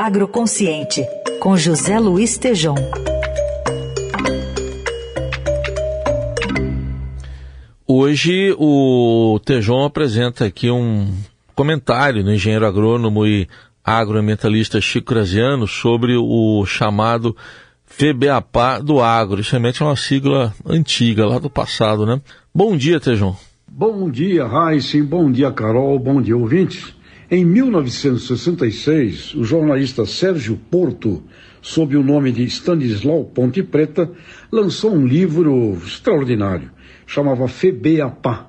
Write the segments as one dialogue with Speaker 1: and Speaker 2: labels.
Speaker 1: Agroconsciente, com José Luiz Tejom.
Speaker 2: Hoje o Tejon apresenta aqui um comentário do engenheiro agrônomo e agroambientalista Chico Graziano sobre o chamado FEBEAPA do agro. Isso realmente é uma sigla antiga, lá do passado, né? Bom dia, Tejon.
Speaker 3: Bom dia, Raíssen. Bom dia, Carol. Bom dia, ouvintes. Em 1966, o jornalista Sérgio Porto, sob o nome de Stanislau Ponte Preta, lançou um livro extraordinário. Chamava FEBEAPA,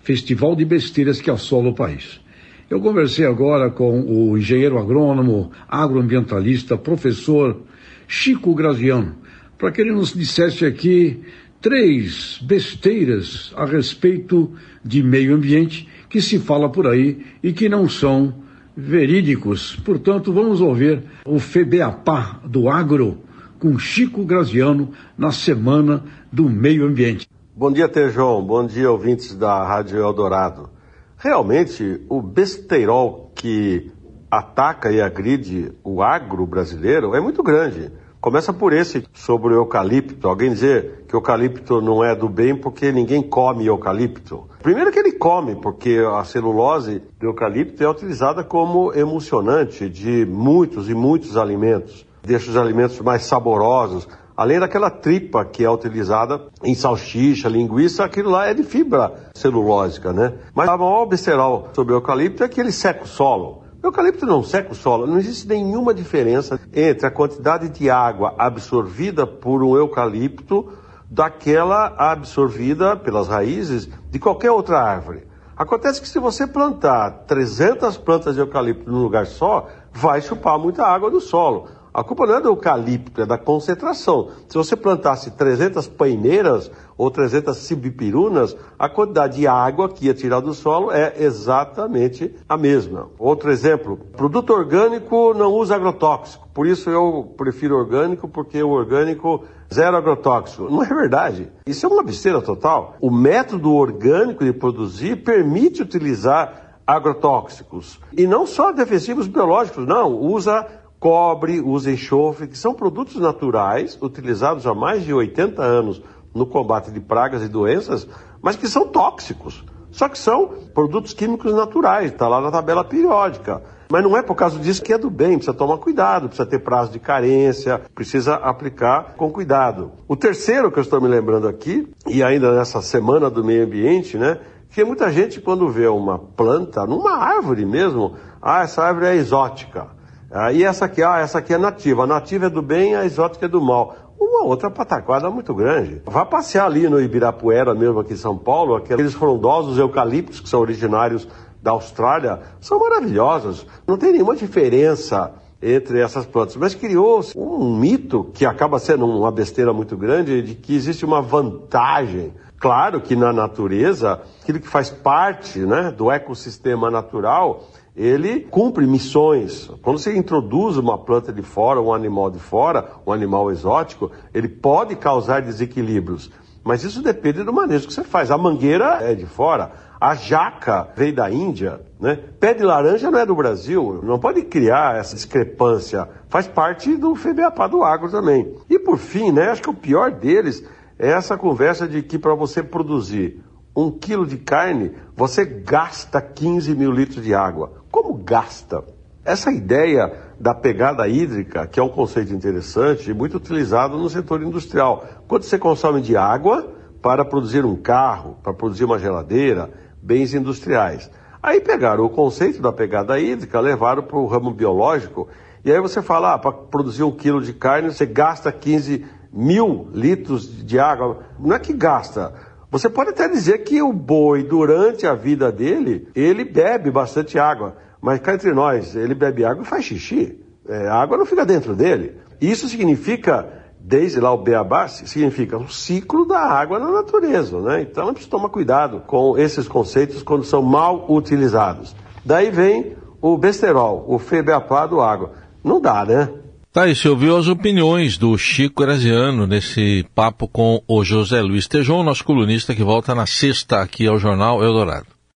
Speaker 3: Festival de Besteiras que Assola o País. Eu conversei agora com o engenheiro agrônomo, agroambientalista, professor Chico Graziano, para que ele nos dissesse aqui três besteiras a respeito de meio ambiente que se fala por aí e que não são verídicos. Portanto, vamos ouvir o FEBEAPA do agro com Chico Graziano na Semana do Meio Ambiente.
Speaker 4: Bom dia, Tejão. Bom dia, ouvintes da Rádio Eldorado. Realmente, o besteirol que ataca e agride o agro brasileiro é muito grande. Começa por esse sobre o eucalipto. Alguém dizer que eucalipto não é do bem porque ninguém come eucalipto. Primeiro que ele come, porque a celulose do eucalipto é utilizada como emulsionante de muitos e muitos alimentos. Deixa os alimentos mais saborosos. Além daquela tripa que é utilizada em salsicha, linguiça, aquilo lá é de fibra celulósica, né? Mas a maior besteirol sobre o eucalipto é que ele seca o solo. Eucalipto não seca o solo, não existe nenhuma diferença entre a quantidade de água absorvida por um eucalipto daquela absorvida pelas raízes de qualquer outra árvore. Acontece que se você plantar 300 plantas de eucalipto num lugar só, vai chupar muita água do solo. A culpa não é do eucalipto, é da concentração. Se você plantasse 300 paineiras ou 300 cibipirunas, a quantidade de água que ia tirar do solo é exatamente a mesma. Outro exemplo, produto orgânico não usa agrotóxico, por isso eu prefiro orgânico, porque o orgânico zero agrotóxico. Não é verdade. Isso é uma besteira total. O método orgânico de produzir permite utilizar agrotóxicos. E não só defensivos biológicos, não, usa cobre, usa enxofre, que são produtos naturais utilizados há mais de 80 anos no combate de pragas e doenças, mas que são tóxicos. Só que são produtos químicos naturais, está lá na tabela periódica. Mas não é por causa disso que é do bem, precisa tomar cuidado, precisa ter prazo de carência, precisa aplicar com cuidado. O terceiro que eu estou me lembrando aqui, e ainda nessa semana do meio ambiente, né? Que muita gente, quando vê uma planta, numa árvore mesmo, ah, essa árvore é exótica. Ah, e essa aqui, ah, essa aqui é nativa. A nativa é do bem, a exótica é do mal. Uma outra pataquada muito grande. Vá passear ali no Ibirapuera, mesmo aqui em São Paulo, aqueles frondosos eucaliptos que são originários da Austrália, são maravilhosos. Não tem nenhuma diferença entre essas plantas, mas criou-se um mito que acaba sendo uma besteira muito grande de que existe uma vantagem. Claro que na natureza, aquilo que faz parte né, do ecossistema natural ele cumpre missões. Quando você introduz uma planta de fora, um animal de fora, um animal exótico, ele pode causar desequilíbrios. Mas isso depende do manejo que você faz. A mangueira é de fora, a jaca veio da Índia, né? Pé de laranja não é do Brasil, não pode criar essa discrepância. Faz parte do FEBEAPA do agro também. E por fim, né, acho que o pior deles é essa conversa de que para você produzir um quilo de carne, você gasta 15 mil litros de água. Como gasta? Essa ideia da pegada hídrica, que é um conceito interessante e muito utilizado no setor industrial. Quanto você consome de água para produzir um carro, para produzir uma geladeira, bens industriais. Aí pegaram o conceito da pegada hídrica, levaram para o ramo biológico, e aí você fala, ah, para produzir um quilo de carne você gasta 15 mil litros de água. Não é que gasta, você pode até dizer que o boi, durante a vida dele, ele bebe bastante água. Mas cá entre nós, ele bebe água e faz xixi. É, a água não fica dentro dele. Isso significa, desde lá o beabá, significa o ciclo da água na natureza. Né? Então a gente tomar cuidado com esses conceitos quando são mal utilizados. Daí vem o besterol, o febeapá do água. Não dá, né?
Speaker 2: Tá, e você ouviu as opiniões do Chico Graziano nesse papo com o José Luiz Tejon, nosso colunista que volta na sexta aqui ao Jornal Eldorado.